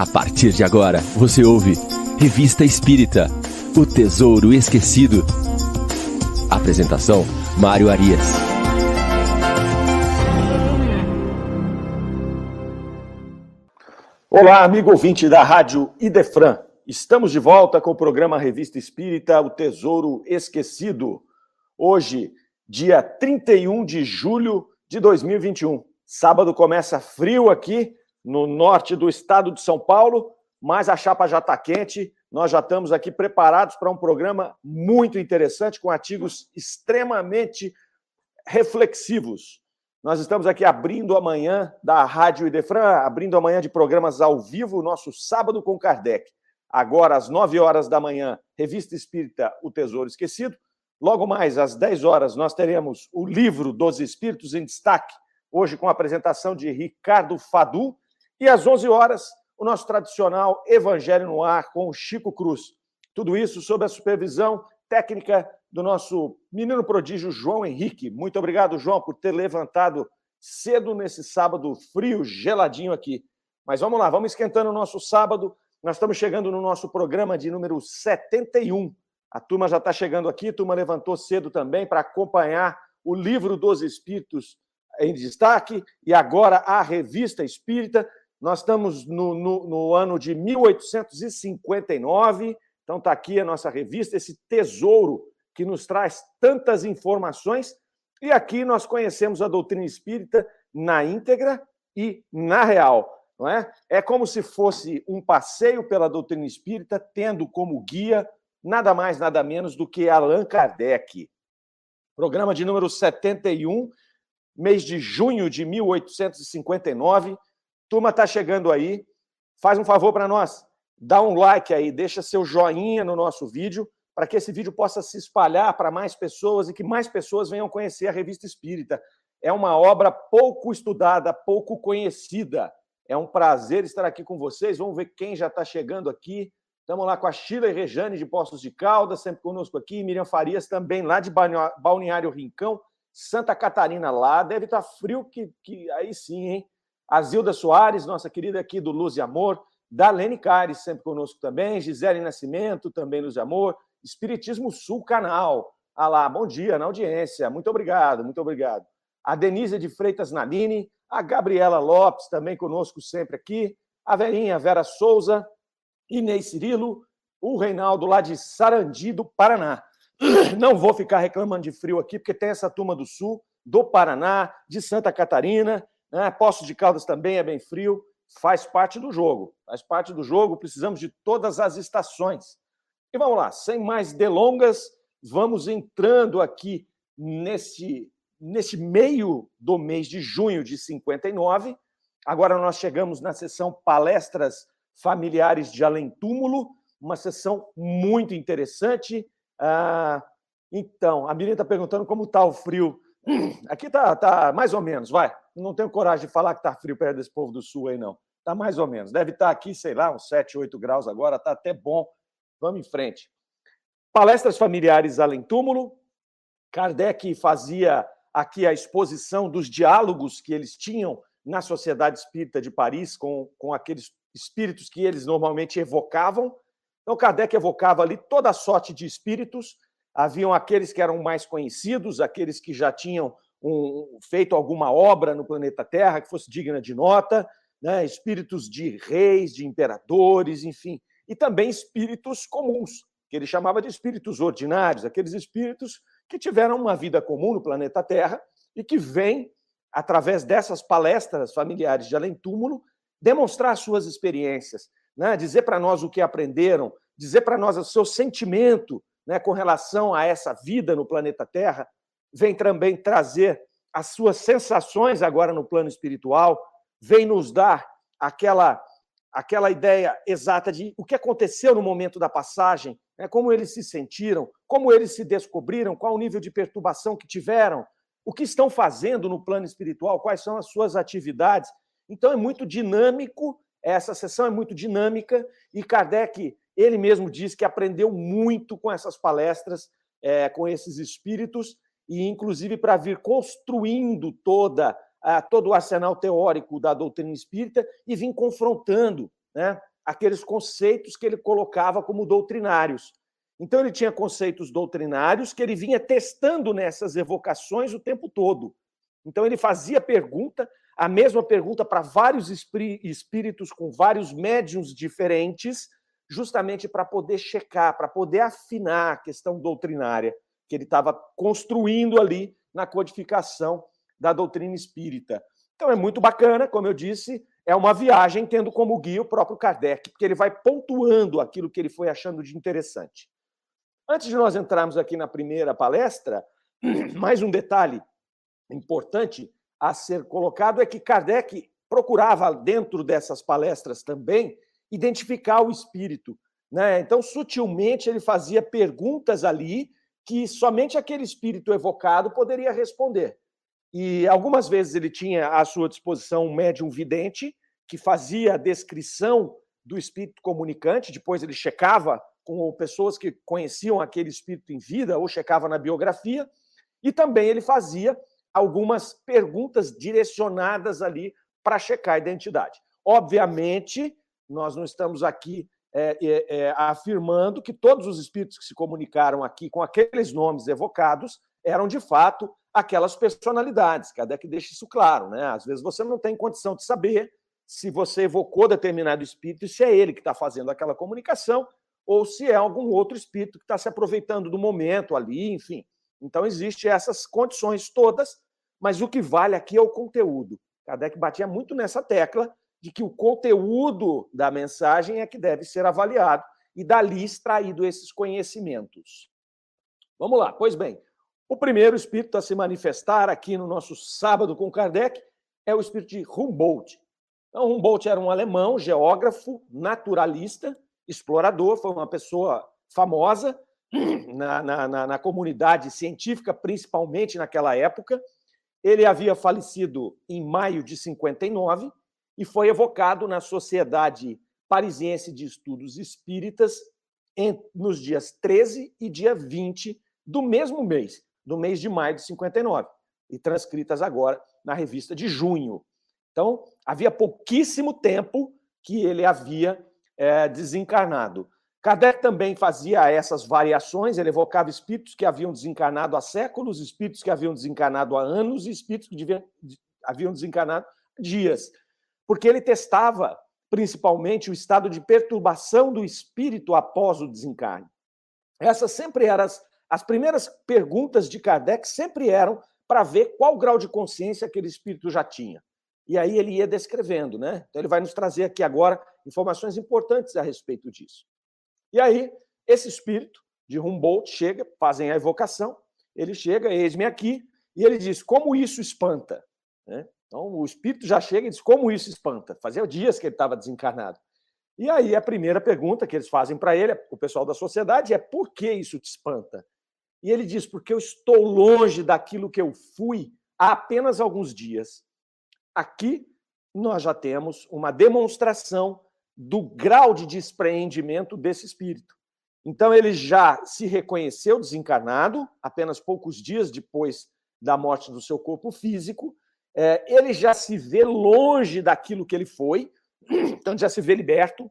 A partir de agora, você ouve Revista Espírita O Tesouro Esquecido. Apresentação: Mário Arias. Olá, amigo ouvinte da Rádio Idefran. Estamos de volta com o programa Revista Espírita O Tesouro Esquecido. Hoje, dia 31 de julho de 2021. Sábado começa frio aqui no norte do estado de São Paulo, mas a chapa já está quente. Nós já estamos aqui preparados para um programa muito interessante, com artigos extremamente reflexivos. Nós estamos aqui abrindo amanhã da Rádio Idefran, abrindo amanhã de programas ao vivo, nosso Sábado com Kardec. Agora, às 9 horas da manhã, Revista Espírita O Tesouro Esquecido. Logo mais, às 10 horas, nós teremos o livro dos Espíritos em Destaque, hoje com a apresentação de Ricardo Fadu. E às 11 horas, o nosso tradicional Evangelho no Ar com o Chico Cruz. Tudo isso sob a supervisão técnica do nosso menino prodígio João Henrique. Muito obrigado, João, por ter levantado cedo nesse sábado frio, geladinho aqui. Mas vamos lá, vamos esquentando o nosso sábado nós estamos chegando no nosso programa de número 71. A turma já está chegando aqui, a turma levantou cedo também para acompanhar o livro dos Espíritos em destaque e agora a Revista Espírita. Nós estamos no, no, no ano de 1859, então está aqui a nossa revista, esse tesouro que nos traz tantas informações. E aqui nós conhecemos a doutrina espírita na íntegra e na real não é? É como se fosse um passeio pela doutrina espírita, tendo como guia nada mais, nada menos do que Allan Kardec. Programa de número 71, mês de junho de 1859. Turma está chegando aí. Faz um favor para nós, dá um like aí, deixa seu joinha no nosso vídeo, para que esse vídeo possa se espalhar para mais pessoas e que mais pessoas venham conhecer a Revista Espírita. É uma obra pouco estudada, pouco conhecida. É um prazer estar aqui com vocês. Vamos ver quem já está chegando aqui. Estamos lá com a Sheila e Rejane de Poços de Caldas, sempre conosco aqui. Miriam Farias também, lá de Balneário Rincão. Santa Catarina lá. Deve estar tá frio, que, que aí sim, hein? A Zilda Soares, nossa querida aqui do Luz e Amor. Darlene Cares, sempre conosco também. Gisele Nascimento, também Luz e Amor. Espiritismo Sul Canal. Ah lá, bom dia na audiência. Muito obrigado, muito obrigado. A Denise de Freitas Naline, a Gabriela Lopes, também conosco sempre aqui, a Verinha Vera Souza, Inês Cirilo, o Reinaldo lá de Sarandi, do Paraná. Não vou ficar reclamando de frio aqui, porque tem essa turma do Sul, do Paraná, de Santa Catarina, né? Poços de Caldas também é bem frio, faz parte do jogo, faz parte do jogo, precisamos de todas as estações. E vamos lá, sem mais delongas, vamos entrando aqui nesse nesse meio do mês de junho de 59. Agora nós chegamos na sessão Palestras Familiares de Além Túmulo, uma sessão muito interessante. Ah, então, a Miriam está perguntando como está o frio. Aqui está tá mais ou menos, vai. Não tenho coragem de falar que está frio perto desse povo do sul aí, não. Está mais ou menos. Deve estar tá aqui, sei lá, uns 7, 8 graus agora, está até bom. Vamos em frente. Palestras familiares além túmulo. Kardec fazia aqui a exposição dos diálogos que eles tinham na Sociedade Espírita de Paris com, com aqueles espíritos que eles normalmente evocavam. Então, Kardec evocava ali toda a sorte de espíritos. Haviam aqueles que eram mais conhecidos, aqueles que já tinham um, feito alguma obra no planeta Terra que fosse digna de nota, né? espíritos de reis, de imperadores, enfim, e também espíritos comuns, que ele chamava de espíritos ordinários, aqueles espíritos que tiveram uma vida comum no planeta Terra e que vêm, através dessas palestras familiares de além-túmulo, demonstrar suas experiências, né? dizer para nós o que aprenderam, dizer para nós o seu sentimento né, com relação a essa vida no planeta Terra, vem também trazer as suas sensações agora no plano espiritual, vem nos dar aquela aquela ideia exata de o que aconteceu no momento da passagem, né, como eles se sentiram, como eles se descobriram, qual o nível de perturbação que tiveram, o que estão fazendo no plano espiritual, quais são as suas atividades. Então é muito dinâmico, essa sessão é muito dinâmica, e Kardec, ele mesmo diz que aprendeu muito com essas palestras, é, com esses espíritos, e inclusive para vir construindo toda todo o arsenal teórico da doutrina espírita e vim confrontando né, aqueles conceitos que ele colocava como doutrinários. Então, ele tinha conceitos doutrinários que ele vinha testando nessas evocações o tempo todo. Então, ele fazia pergunta, a mesma pergunta para vários espíritos com vários médiums diferentes, justamente para poder checar, para poder afinar a questão doutrinária que ele estava construindo ali na codificação da doutrina espírita. Então, é muito bacana, como eu disse, é uma viagem tendo como guia o próprio Kardec, porque ele vai pontuando aquilo que ele foi achando de interessante. Antes de nós entrarmos aqui na primeira palestra, mais um detalhe importante a ser colocado é que Kardec procurava, dentro dessas palestras também, identificar o espírito. Né? Então, sutilmente, ele fazia perguntas ali que somente aquele espírito evocado poderia responder. E algumas vezes ele tinha à sua disposição um médium vidente que fazia a descrição do espírito comunicante, depois ele checava com pessoas que conheciam aquele espírito em vida ou checava na biografia, e também ele fazia algumas perguntas direcionadas ali para checar a identidade. Obviamente, nós não estamos aqui é, é, afirmando que todos os espíritos que se comunicaram aqui com aqueles nomes evocados eram de fato aquelas personalidades. Que deixa isso claro, né? Às vezes você não tem condição de saber se você evocou determinado espírito e se é ele que está fazendo aquela comunicação, ou se é algum outro espírito que está se aproveitando do momento ali, enfim. Então, existem essas condições todas, mas o que vale aqui é o conteúdo. Kardec batia muito nessa tecla de que o conteúdo da mensagem é que deve ser avaliado e dali extraído esses conhecimentos. Vamos lá, pois bem, o primeiro espírito a se manifestar aqui no nosso sábado com Kardec é o espírito de Humboldt. Então, Humboldt era um alemão, geógrafo, naturalista, explorador, foi uma pessoa famosa na, na, na, na comunidade científica, principalmente naquela época. Ele havia falecido em maio de 59 e foi evocado na Sociedade Parisiense de Estudos Espíritas nos dias 13 e dia 20 do mesmo mês, do mês de maio de 59, e transcritas agora na revista de junho. Então, havia pouquíssimo tempo que ele havia é, desencarnado. Kardec também fazia essas variações, ele evocava espíritos que haviam desencarnado há séculos, espíritos que haviam desencarnado há anos e espíritos que haviam desencarnado há dias. Porque ele testava principalmente o estado de perturbação do espírito após o desencarne. Essas sempre eram as, as primeiras perguntas de Kardec, sempre eram para ver qual grau de consciência aquele espírito já tinha. E aí ele ia descrevendo, né? Então ele vai nos trazer aqui agora informações importantes a respeito disso. E aí, esse espírito de Humboldt chega, fazem a evocação, ele chega, eis-me aqui, e ele diz: Como isso espanta? Né? Então, o espírito já chega e diz: Como isso espanta? Fazia dias que ele estava desencarnado. E aí, a primeira pergunta que eles fazem para ele, o pessoal da sociedade, é: Por que isso te espanta? E ele diz: Porque eu estou longe daquilo que eu fui há apenas alguns dias. Aqui nós já temos uma demonstração do grau de despreendimento desse espírito. Então, ele já se reconheceu desencarnado, apenas poucos dias depois da morte do seu corpo físico. É, ele já se vê longe daquilo que ele foi, então já se vê liberto,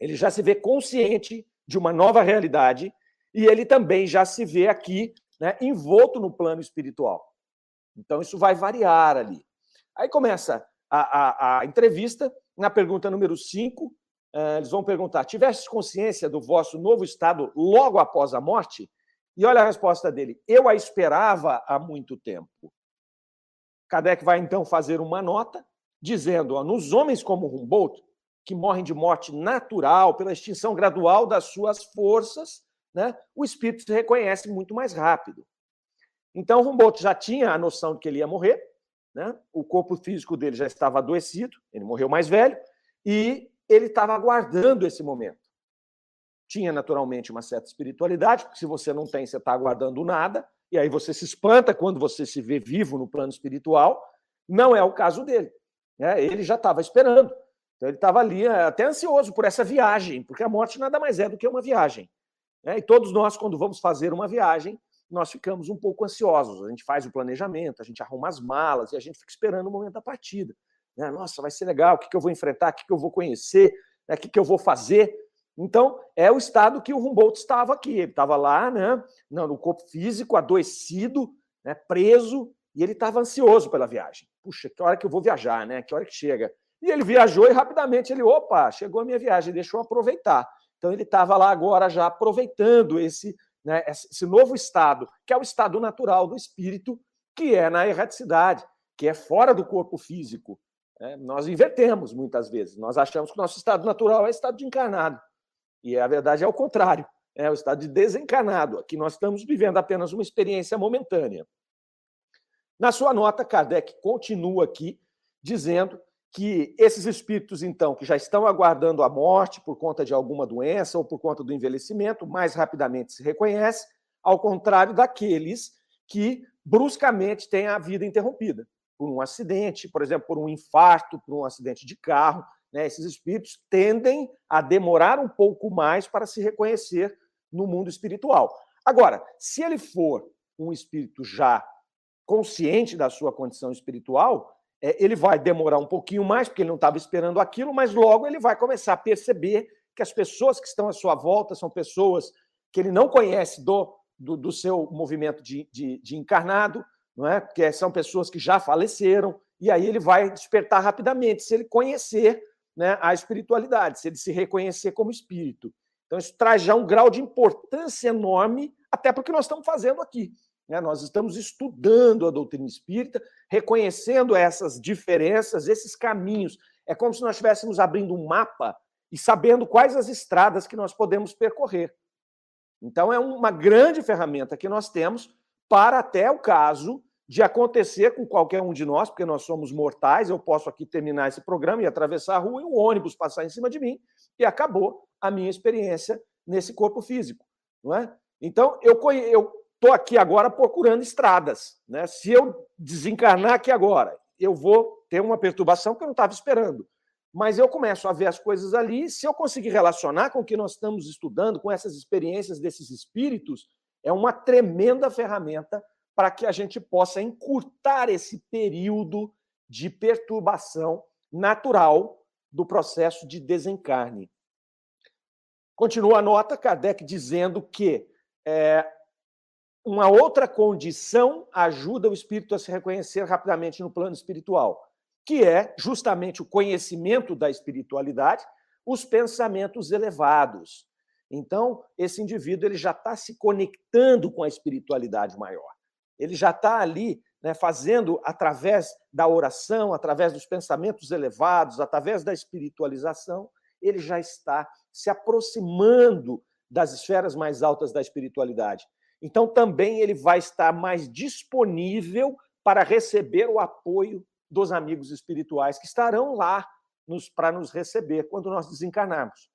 ele já se vê consciente de uma nova realidade, e ele também já se vê aqui né, envolto no plano espiritual. Então, isso vai variar ali. Aí começa a, a, a entrevista, na pergunta número 5, eh, eles vão perguntar: tiveste consciência do vosso novo estado logo após a morte? E olha a resposta dele: eu a esperava há muito tempo. Kardec vai então fazer uma nota dizendo: ó, nos homens como Humboldt, que morrem de morte natural pela extinção gradual das suas forças, né, o espírito se reconhece muito mais rápido. Então, Humboldt já tinha a noção de que ele ia morrer, né? O corpo físico dele já estava adoecido, ele morreu mais velho, e ele estava aguardando esse momento. Tinha naturalmente uma certa espiritualidade, porque se você não tem, você está aguardando nada, e aí você se espanta quando você se vê vivo no plano espiritual. Não é o caso dele. Né? Ele já estava esperando. Então ele estava ali eh, até ansioso por essa viagem, porque a morte nada mais é do que uma viagem. Né? E todos nós, quando vamos fazer uma viagem, nós ficamos um pouco ansiosos. A gente faz o planejamento, a gente arruma as malas e a gente fica esperando o momento da partida. Né? Nossa, vai ser legal, o que eu vou enfrentar, o que eu vou conhecer. né? o que, que eu vou fazer? Então, é o estado que o Humboldt estava aqui. Ele estava lá, né, no corpo físico, adoecido, né, preso, e ele estava ansioso pela viagem. Puxa, que hora que eu vou viajar, né? Que hora que chega? E ele viajou e rapidamente ele, opa, chegou a minha viagem, deixa eu aproveitar. Então ele estava lá agora já aproveitando esse, né, esse novo estado, que é o estado natural do espírito, que é na erraticidade, que é fora do corpo físico. É, nós invertemos muitas vezes. Nós achamos que o nosso estado natural é estado de encarnado. E a verdade é o contrário, é o estado de desencarnado. Aqui nós estamos vivendo apenas uma experiência momentânea. Na sua nota, Kardec continua aqui dizendo que esses espíritos, então, que já estão aguardando a morte por conta de alguma doença ou por conta do envelhecimento, mais rapidamente se reconhece, ao contrário daqueles que bruscamente têm a vida interrompida por um acidente, por exemplo, por um infarto, por um acidente de carro. Né? Esses espíritos tendem a demorar um pouco mais para se reconhecer no mundo espiritual. Agora, se ele for um espírito já consciente da sua condição espiritual, é, ele vai demorar um pouquinho mais, porque ele não estava esperando aquilo, mas logo ele vai começar a perceber que as pessoas que estão à sua volta são pessoas que ele não conhece do, do, do seu movimento de, de, de, encarnado, não é? que são pessoas que já faleceram, e aí ele vai despertar rapidamente, se ele conhecer né, a espiritualidade, se ele se reconhecer como espírito. Então, isso traz já um grau de importância enorme, até porque nós estamos fazendo aqui. Né? Nós estamos estudando a doutrina espírita, reconhecendo essas diferenças, esses caminhos. É como se nós estivéssemos abrindo um mapa e sabendo quais as estradas que nós podemos percorrer. Então, é uma grande ferramenta que nós temos para até o caso de acontecer com qualquer um de nós, porque nós somos mortais, eu posso aqui terminar esse programa e atravessar a rua e um ônibus passar em cima de mim e acabou a minha experiência nesse corpo físico, não é? Então, eu, estou aqui agora procurando estradas. Né? Se eu desencarnar aqui agora, eu vou ter uma perturbação que eu não estava esperando. Mas eu começo a ver as coisas ali, se eu conseguir relacionar com o que nós estamos estudando, com essas experiências desses espíritos, é uma tremenda ferramenta para que a gente possa encurtar esse período de perturbação natural do processo de desencarne. Continua a nota, Kardec dizendo que é, uma outra condição ajuda o espírito a se reconhecer rapidamente no plano espiritual, que é justamente o conhecimento da espiritualidade, os pensamentos elevados. Então, esse indivíduo ele já está se conectando com a espiritualidade maior. Ele já está ali né, fazendo, através da oração, através dos pensamentos elevados, através da espiritualização, ele já está se aproximando das esferas mais altas da espiritualidade. Então, também ele vai estar mais disponível para receber o apoio dos amigos espirituais que estarão lá para nos receber quando nós desencarnarmos.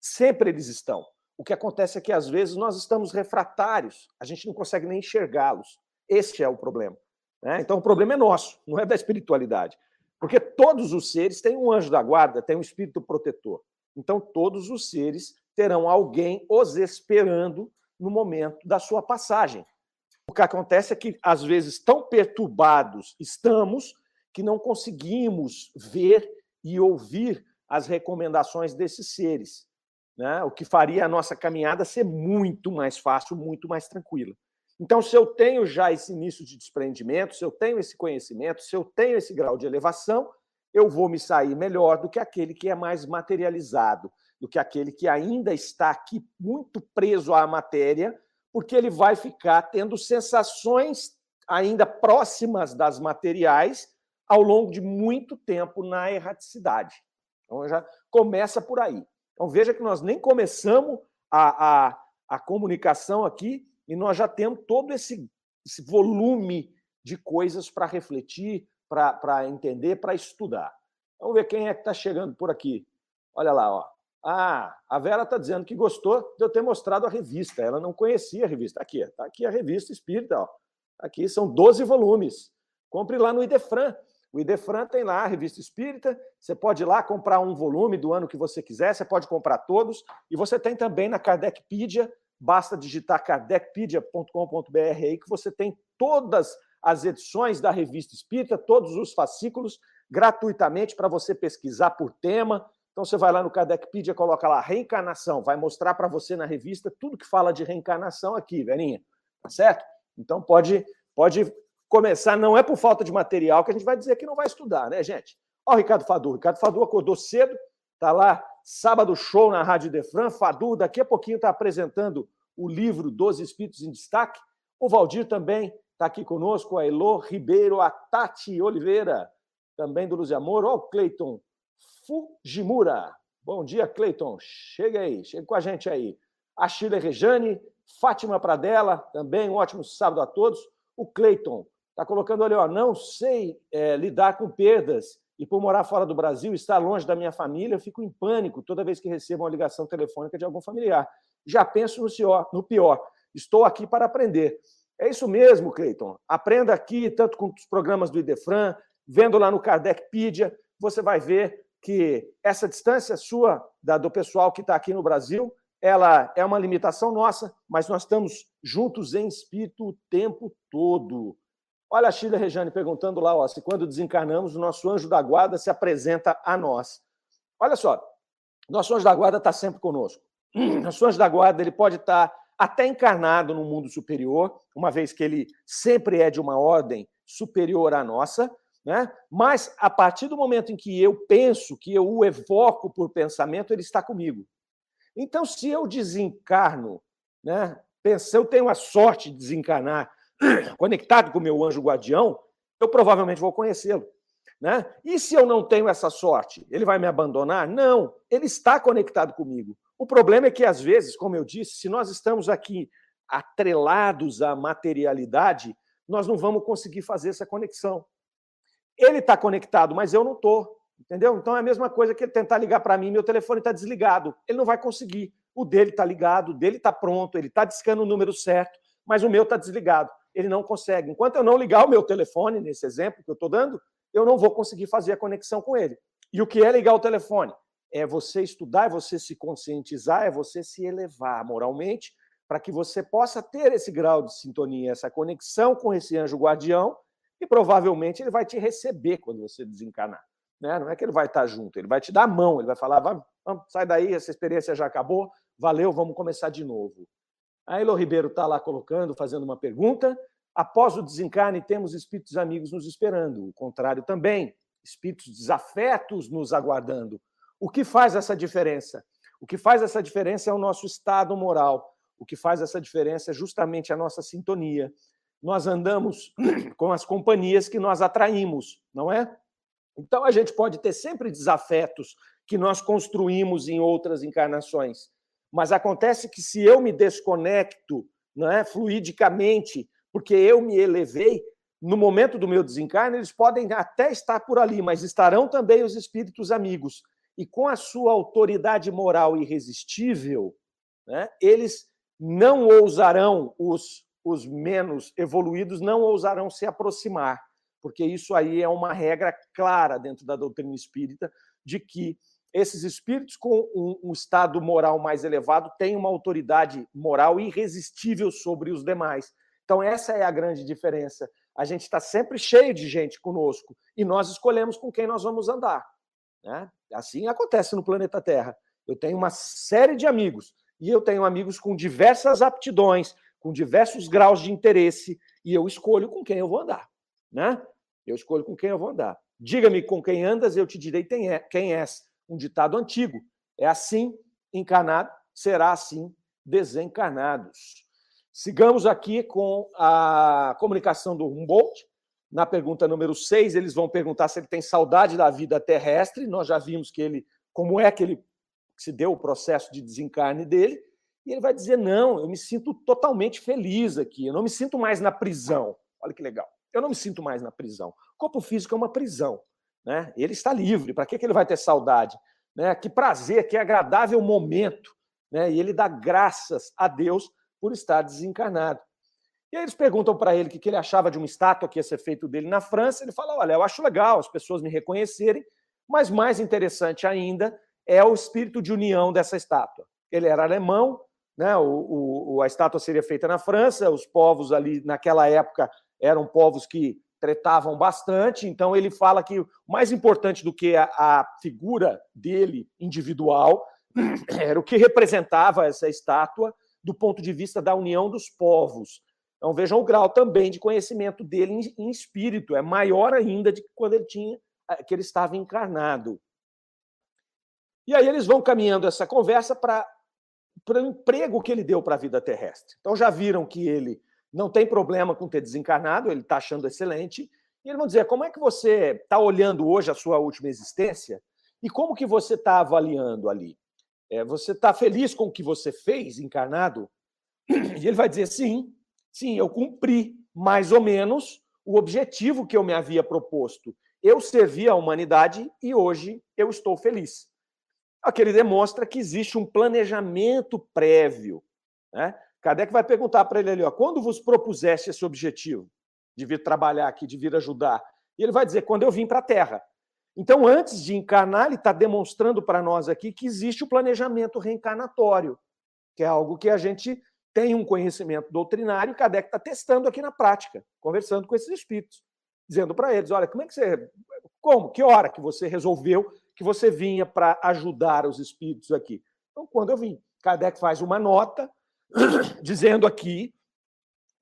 Sempre eles estão. O que acontece é que, às vezes, nós estamos refratários, a gente não consegue nem enxergá-los. Este é o problema. Né? Então, o problema é nosso, não é da espiritualidade. Porque todos os seres têm um anjo da guarda, têm um espírito protetor. Então, todos os seres terão alguém os esperando no momento da sua passagem. O que acontece é que, às vezes, tão perturbados estamos que não conseguimos ver e ouvir as recomendações desses seres, né? o que faria a nossa caminhada ser muito mais fácil, muito mais tranquila. Então, se eu tenho já esse início de desprendimento, se eu tenho esse conhecimento, se eu tenho esse grau de elevação, eu vou me sair melhor do que aquele que é mais materializado, do que aquele que ainda está aqui muito preso à matéria, porque ele vai ficar tendo sensações ainda próximas das materiais ao longo de muito tempo na erraticidade. Então já começa por aí. Então veja que nós nem começamos a, a, a comunicação aqui e nós já temos todo esse, esse volume de coisas para refletir, para entender, para estudar. Vamos ver quem é que está chegando por aqui. Olha lá, ó. Ah, a Vera está dizendo que gostou de eu ter mostrado a revista. Ela não conhecia a revista. Aqui, está aqui a revista Espírita. Ó. Aqui são 12 volumes. Compre lá no Idefran. O Idefran tem lá a revista Espírita. Você pode ir lá comprar um volume do ano que você quiser. Você pode comprar todos. E você tem também na Kardecpedia. Basta digitar kardecpedia.com.br aí que você tem todas as edições da revista Espírita, todos os fascículos gratuitamente para você pesquisar por tema Então você vai lá no Kardecpedia, coloca lá reencarnação, vai mostrar para você na revista tudo que fala de reencarnação aqui, Verinha. Tá certo? Então pode, pode começar, não é por falta de material que a gente vai dizer que não vai estudar, né, gente? Ó, o Ricardo Fadu. O Ricardo Fadu acordou cedo, tá lá, sábado show na Rádio Defran. Fadu, daqui a pouquinho está apresentando o livro Dos Espíritos em Destaque. O Valdir também está aqui conosco, a Elô Ribeiro, a Tati Oliveira, também do Luz e Amor. Ó, o Cleiton Fujimura. Bom dia, Cleiton. Chega aí, chega com a gente aí. A Sheila Rejane, Fátima Pradella, também um ótimo sábado a todos. O Cleiton está colocando ali, ó, não sei é, lidar com perdas e por morar fora do Brasil, estar longe da minha família, eu fico em pânico toda vez que recebo uma ligação telefônica de algum familiar. Já penso no pior. Estou aqui para aprender. É isso mesmo, Cleiton. Aprenda aqui, tanto com os programas do Idefran, vendo lá no Kardecpedia, você vai ver que essa distância sua, da, do pessoal que está aqui no Brasil, ela é uma limitação nossa, mas nós estamos juntos em espírito o tempo todo. Olha a Sheila Rejane perguntando lá, ó, se quando desencarnamos, o nosso anjo da guarda se apresenta a nós. Olha só, nosso anjo da guarda está sempre conosco. Nosso anjo da guarda ele pode estar tá até encarnado no mundo superior, uma vez que ele sempre é de uma ordem superior à nossa, né? Mas a partir do momento em que eu penso, que eu o evoco por pensamento, ele está comigo. Então, se eu desencarno, né? Se eu tenho a sorte de desencarnar conectado com o meu anjo guardião, eu provavelmente vou conhecê-lo. Né? E se eu não tenho essa sorte, ele vai me abandonar? Não, ele está conectado comigo. O problema é que, às vezes, como eu disse, se nós estamos aqui atrelados à materialidade, nós não vamos conseguir fazer essa conexão. Ele está conectado, mas eu não estou. Entendeu? Então é a mesma coisa que ele tentar ligar para mim, meu telefone está desligado. Ele não vai conseguir. O dele está ligado, o dele está pronto, ele está discando o número certo, mas o meu está desligado. Ele não consegue. Enquanto eu não ligar o meu telefone, nesse exemplo que eu estou dando, eu não vou conseguir fazer a conexão com ele. E o que é ligar o telefone? É você estudar, é você se conscientizar, é você se elevar moralmente, para que você possa ter esse grau de sintonia, essa conexão com esse anjo guardião e provavelmente ele vai te receber quando você desencarnar. Né? Não é que ele vai estar junto, ele vai te dar a mão, ele vai falar: vamos, sai daí, essa experiência já acabou, valeu, vamos começar de novo. A Elo Ribeiro está lá colocando, fazendo uma pergunta. Após o desencarne, temos espíritos amigos nos esperando. O contrário também, espíritos desafetos nos aguardando. O que faz essa diferença? O que faz essa diferença é o nosso estado moral. O que faz essa diferença é justamente a nossa sintonia nós andamos com as companhias que nós atraímos, não é? Então a gente pode ter sempre desafetos que nós construímos em outras encarnações, mas acontece que se eu me desconecto, não é, fluidicamente, porque eu me elevei, no momento do meu desencarne, eles podem até estar por ali, mas estarão também os espíritos amigos. E com a sua autoridade moral irresistível, né, eles não ousarão os os menos evoluídos não ousarão se aproximar, porque isso aí é uma regra clara dentro da doutrina espírita de que esses espíritos com um, um, estado moral mais elevado têm uma autoridade moral irresistível sobre os demais. Então, essa é a grande diferença. A gente está sempre cheio de gente conosco e nós escolhemos com quem nós vamos andar. Né? Assim acontece no planeta Terra. Eu tenho uma série de amigos e eu tenho amigos com diversas aptidões, com diversos graus de interesse e eu escolho com quem eu vou andar, né? Eu escolho com quem eu vou andar. Diga-me com quem andas, eu te direi quem, é, quem és. Um ditado antigo. É assim encarnado, será assim desencarnados. Sigamos aqui com a comunicação do Humboldt. Na pergunta número 6, eles vão perguntar se ele tem saudade da vida terrestre. Nós já vimos que ele, como é que ele se deu o processo de desencarne dele. E ele vai dizer: não, eu me sinto totalmente feliz aqui, eu não me sinto mais na prisão. Olha que legal. Eu não me sinto mais na prisão. O corpo físico é uma prisão. Né? Ele está livre. Para que, que ele vai ter saudade? Né? Que prazer, que agradável momento. Né? E ele dá graças a Deus por estar desencarnado. E aí eles perguntam para ele o que ele achava de uma estátua que ia ser feita dele na França. Ele fala: olha, eu acho legal as pessoas me reconhecerem, mas mais interessante ainda é o espírito de união dessa estátua. Ele era alemão, né? O, o, a estátua seria feita na França, os povos ali naquela época eram povos que tretavam bastante, então ele fala que mais importante do que a, a figura dele individual era o que representava essa estátua do ponto de vista da união dos povos. Então vejam o grau também de conhecimento dele em, em espírito, é maior ainda de que quando ele tinha que ele estava encarnado. E aí eles vão caminhando essa conversa para o emprego que ele deu para a vida terrestre. Então já viram que ele não tem problema com ter desencarnado, ele está achando excelente. E eles vão dizer, como é que você está olhando hoje a sua última existência e como que você está avaliando ali? É, você está feliz com o que você fez encarnado? E ele vai dizer, sim, sim, eu cumpri mais ou menos o objetivo que eu me havia proposto. Eu servi à humanidade e hoje eu estou feliz. Aqui ele demonstra que existe um planejamento prévio. Né? Kardec vai perguntar para ele ali, ó, quando vos propuseste esse objetivo de vir trabalhar aqui, de vir ajudar? E ele vai dizer, quando eu vim para a Terra. Então, antes de encarnar, ele está demonstrando para nós aqui que existe o planejamento reencarnatório, que é algo que a gente tem um conhecimento doutrinário e Kardec está testando aqui na prática, conversando com esses espíritos, dizendo para eles, olha, como é que você... Como? Que hora que você resolveu que você vinha para ajudar os espíritos aqui? Então, quando eu vim. Kardec faz uma nota dizendo aqui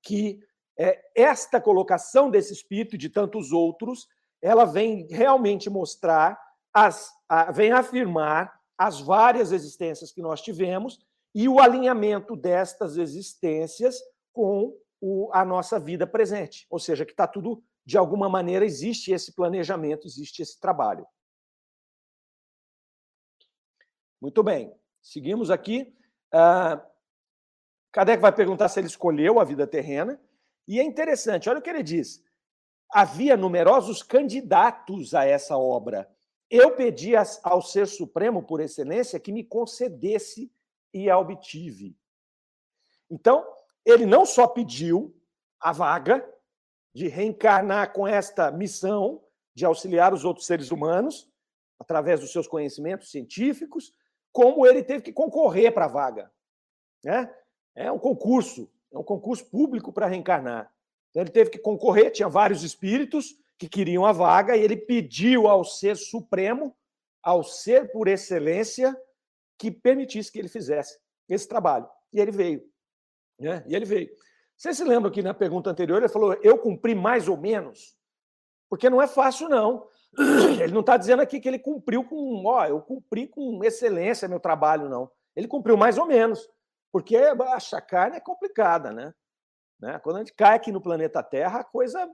que é, esta colocação desse espírito e de tantos outros, ela vem realmente mostrar, as, a, vem afirmar as várias existências que nós tivemos e o alinhamento destas existências com o, a nossa vida presente. Ou seja, que está tudo, de alguma maneira, existe esse planejamento, existe esse trabalho. Muito bem, seguimos aqui. Uh, Kardec vai perguntar se ele escolheu a vida terrena. E é interessante, olha o que ele diz. Havia numerosos candidatos a essa obra. Eu pedi ao Ser Supremo, por excelência, que me concedesse e a obtive. Então, ele não só pediu a vaga de reencarnar com esta missão de auxiliar os outros seres humanos, através dos seus conhecimentos científicos, como ele teve que concorrer para a vaga. Né? É um concurso, é um concurso público para reencarnar. Então ele teve que concorrer, tinha vários espíritos que queriam a vaga e ele pediu ao ser supremo, ao ser por excelência, que permitisse que ele fizesse esse trabalho. E ele veio. Né? E ele veio. Vocês se lembram que na pergunta anterior ele falou: eu cumpri mais ou menos? Porque não é fácil, não. Ele não está dizendo aqui que ele cumpriu com, ó, eu cumpri com excelência meu trabalho, não. Ele cumpriu mais ou menos. Porque a carne é complicada, né? né? Quando a gente cai aqui no planeta Terra, a coisa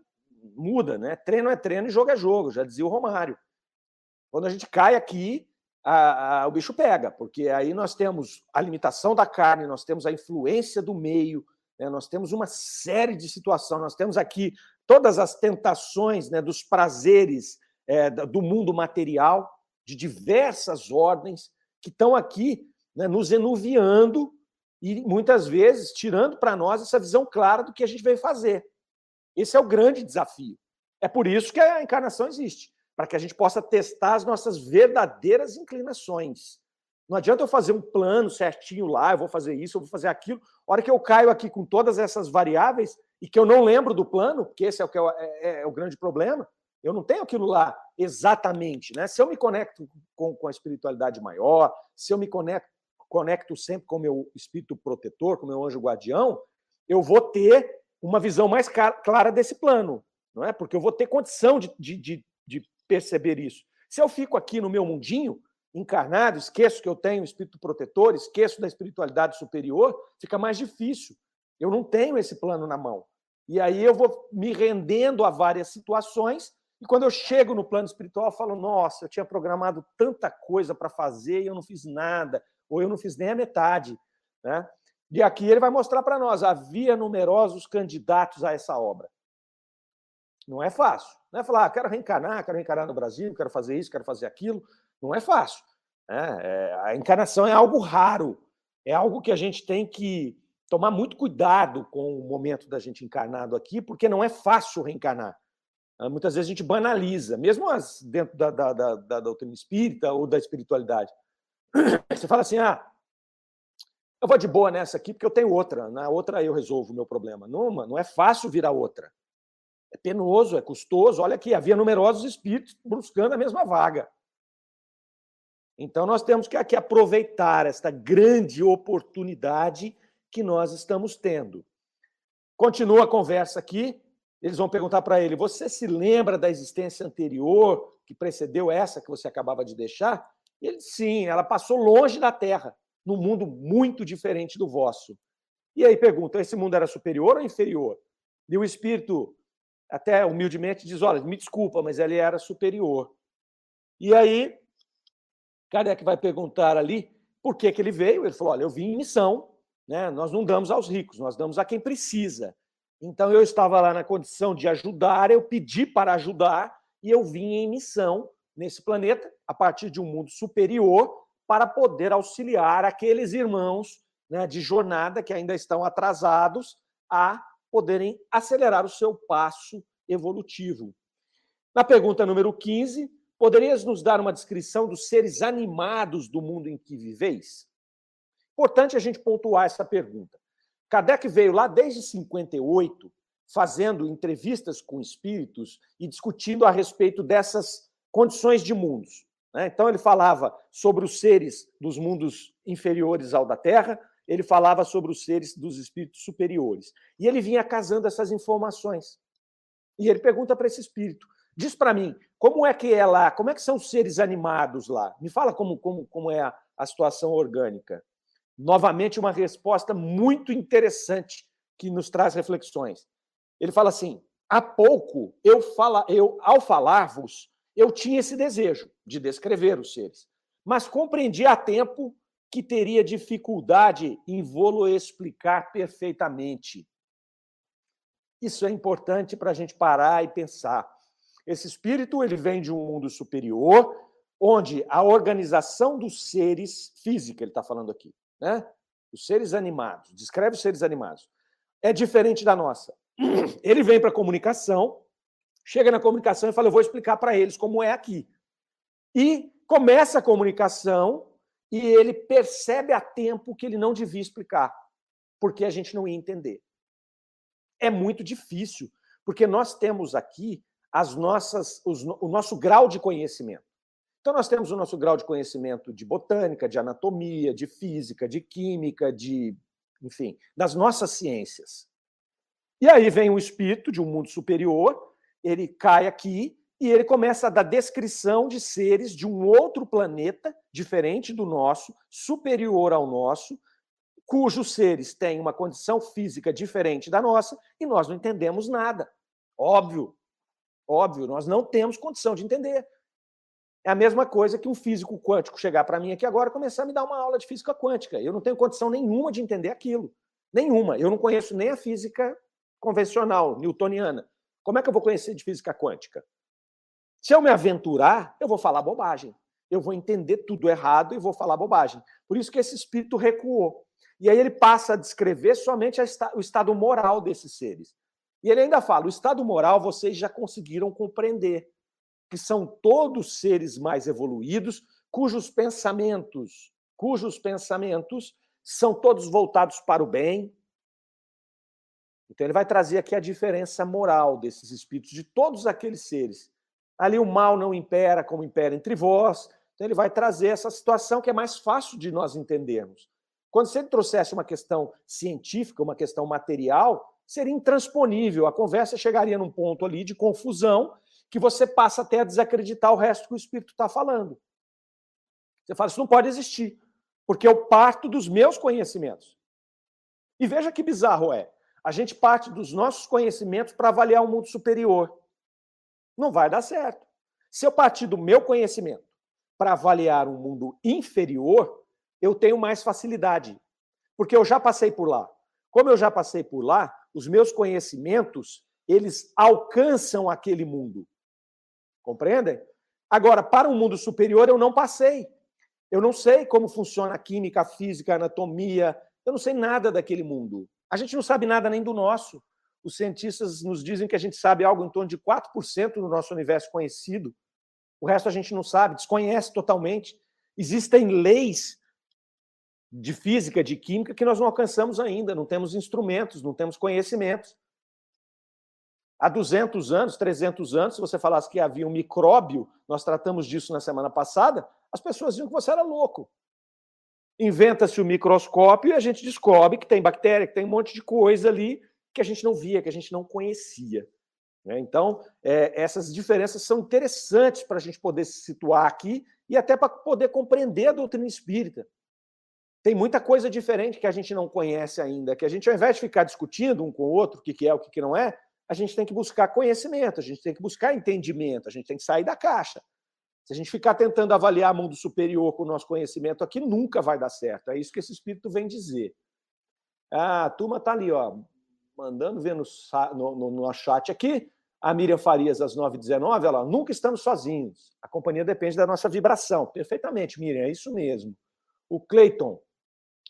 muda, né? Treino é treino e jogo é jogo, já dizia o Romário. Quando a gente cai aqui, a, a, o bicho pega, porque aí nós temos a limitação da carne, nós temos a influência do meio, né? nós temos uma série de situações, nós temos aqui todas as tentações né, dos prazeres é, do mundo material, de diversas ordens, que estão aqui né, nos enuviando e muitas vezes tirando para nós essa visão clara do que a gente veio fazer. Esse é o grande desafio. É por isso que a encarnação existe para que a gente possa testar as nossas verdadeiras inclinações. Não adianta eu fazer um plano certinho lá, eu vou fazer isso, eu vou fazer aquilo. A hora que eu caio aqui com todas essas variáveis e que eu não lembro do plano, porque esse é o, que é, é, é o grande problema, eu não tenho aquilo lá exatamente. Né? Se eu me conecto com, com a espiritualidade maior, se eu me conecto, conecto sempre com o meu espírito protetor, com o meu anjo guardião, eu vou ter uma visão mais clara desse plano, não é? Porque eu vou ter condição de, de, de, de perceber isso. Se eu fico aqui no meu mundinho, encarnado, esqueço que eu tenho espírito protetor, esqueço da espiritualidade superior, fica mais difícil. Eu não tenho esse plano na mão. E aí eu vou me rendendo a várias situações, e quando eu chego no plano espiritual, eu falo: nossa, eu tinha programado tanta coisa para fazer e eu não fiz nada ou eu não fiz nem a metade. Né? E aqui ele vai mostrar para nós: havia numerosos candidatos a essa obra. Não é fácil. Não é falar, ah, quero reencarnar, quero reencarnar no Brasil, quero fazer isso, quero fazer aquilo. Não é fácil. Né? É, a encarnação é algo raro, é algo que a gente tem que tomar muito cuidado com o momento da gente encarnado aqui, porque não é fácil reencarnar. Ah, muitas vezes a gente banaliza, mesmo as, dentro da, da, da, da doutrina espírita ou da espiritualidade. Você fala assim, ah, eu vou de boa nessa aqui porque eu tenho outra. Na outra eu resolvo o meu problema. Não, não é fácil virar outra. É penoso, é custoso. Olha aqui, havia numerosos espíritos buscando a mesma vaga. Então, nós temos que aqui aproveitar esta grande oportunidade que nós estamos tendo. Continua a conversa aqui. Eles vão perguntar para ele: Você se lembra da existência anterior que precedeu essa que você acabava de deixar? Ele, sim, ela passou longe da Terra, num mundo muito diferente do vosso. E aí pergunta: esse mundo era superior ou inferior? E o espírito, até humildemente, diz: Olha, me desculpa, mas ele era superior. E aí, Kardec vai perguntar ali por que, que ele veio. Ele falou: Olha, eu vim em missão, né? nós não damos aos ricos, nós damos a quem precisa. Então eu estava lá na condição de ajudar, eu pedi para ajudar e eu vim em missão nesse planeta, a partir de um mundo superior, para poder auxiliar aqueles irmãos né, de jornada que ainda estão atrasados a poderem acelerar o seu passo evolutivo. Na pergunta número 15, poderias nos dar uma descrição dos seres animados do mundo em que viveis? Importante a gente pontuar essa pergunta. Kardec veio lá desde 58 fazendo entrevistas com espíritos e discutindo a respeito dessas condições de mundos. Né? Então, ele falava sobre os seres dos mundos inferiores ao da Terra, ele falava sobre os seres dos espíritos superiores. E ele vinha casando essas informações. E ele pergunta para esse espírito: diz para mim, como é que é lá? Como é que são os seres animados lá? Me fala como, como, como é a, a situação orgânica. Novamente, uma resposta muito interessante que nos traz reflexões. Ele fala assim: há pouco eu fala, eu ao falar-vos, eu tinha esse desejo de descrever os seres, mas compreendi a tempo que teria dificuldade em vou-lo explicar perfeitamente. Isso é importante para a gente parar e pensar. Esse espírito ele vem de um mundo superior, onde a organização dos seres física, ele está falando aqui, né? Os seres animados, descreve os seres animados, é diferente da nossa. Ele vem para a comunicação, chega na comunicação e fala: Eu vou explicar para eles como é aqui. E começa a comunicação e ele percebe a tempo que ele não devia explicar, porque a gente não ia entender. É muito difícil, porque nós temos aqui as nossas, os, o nosso grau de conhecimento. Então, nós temos o nosso grau de conhecimento de botânica, de anatomia, de física, de química, de, enfim, das nossas ciências. E aí vem um espírito de um mundo superior, ele cai aqui e ele começa a dar descrição de seres de um outro planeta, diferente do nosso, superior ao nosso, cujos seres têm uma condição física diferente da nossa e nós não entendemos nada. Óbvio, óbvio, nós não temos condição de entender. É a mesma coisa que um físico quântico chegar para mim aqui agora e começar a me dar uma aula de física quântica. Eu não tenho condição nenhuma de entender aquilo. Nenhuma. Eu não conheço nem a física convencional, newtoniana. Como é que eu vou conhecer de física quântica? Se eu me aventurar, eu vou falar bobagem. Eu vou entender tudo errado e vou falar bobagem. Por isso que esse espírito recuou. E aí ele passa a descrever somente o estado moral desses seres. E ele ainda fala: o estado moral vocês já conseguiram compreender que são todos seres mais evoluídos, cujos pensamentos, cujos pensamentos são todos voltados para o bem. Então ele vai trazer aqui a diferença moral desses espíritos de todos aqueles seres. Ali o mal não impera como impera entre vós. Então ele vai trazer essa situação que é mais fácil de nós entendermos. Quando se ele trouxesse uma questão científica, uma questão material, seria intransponível. A conversa chegaria num ponto ali de confusão que você passa até a desacreditar o resto que o espírito está falando. Você fala, isso não pode existir, porque eu parto dos meus conhecimentos. E veja que bizarro é. A gente parte dos nossos conhecimentos para avaliar o um mundo superior. Não vai dar certo. Se eu partir do meu conhecimento para avaliar um mundo inferior, eu tenho mais facilidade, porque eu já passei por lá. Como eu já passei por lá, os meus conhecimentos, eles alcançam aquele mundo. Compreendem? Agora, para um mundo superior, eu não passei. Eu não sei como funciona a química, a física, a anatomia. Eu não sei nada daquele mundo. A gente não sabe nada nem do nosso. Os cientistas nos dizem que a gente sabe algo em torno de 4% do nosso universo conhecido. O resto a gente não sabe, desconhece totalmente. Existem leis de física, de química que nós não alcançamos ainda, não temos instrumentos, não temos conhecimentos. Há 200 anos, 300 anos, se você falasse que havia um micróbio, nós tratamos disso na semana passada, as pessoas diziam que você era louco. Inventa-se o microscópio e a gente descobre que tem bactéria, que tem um monte de coisa ali que a gente não via, que a gente não conhecia. Né? Então, é, essas diferenças são interessantes para a gente poder se situar aqui e até para poder compreender a doutrina espírita. Tem muita coisa diferente que a gente não conhece ainda, que a gente, ao invés de ficar discutindo um com o outro o que é, o que não é, a gente tem que buscar conhecimento, a gente tem que buscar entendimento, a gente tem que sair da caixa. Se a gente ficar tentando avaliar mundo superior com o nosso conhecimento aqui, nunca vai dar certo. É isso que esse espírito vem dizer. Ah, a turma está ali, ó, mandando ver no, no, no chat aqui. A Miriam Farias, às 9h19, ela nunca estamos sozinhos. A companhia depende da nossa vibração. Perfeitamente, Miriam, é isso mesmo. O Cleiton,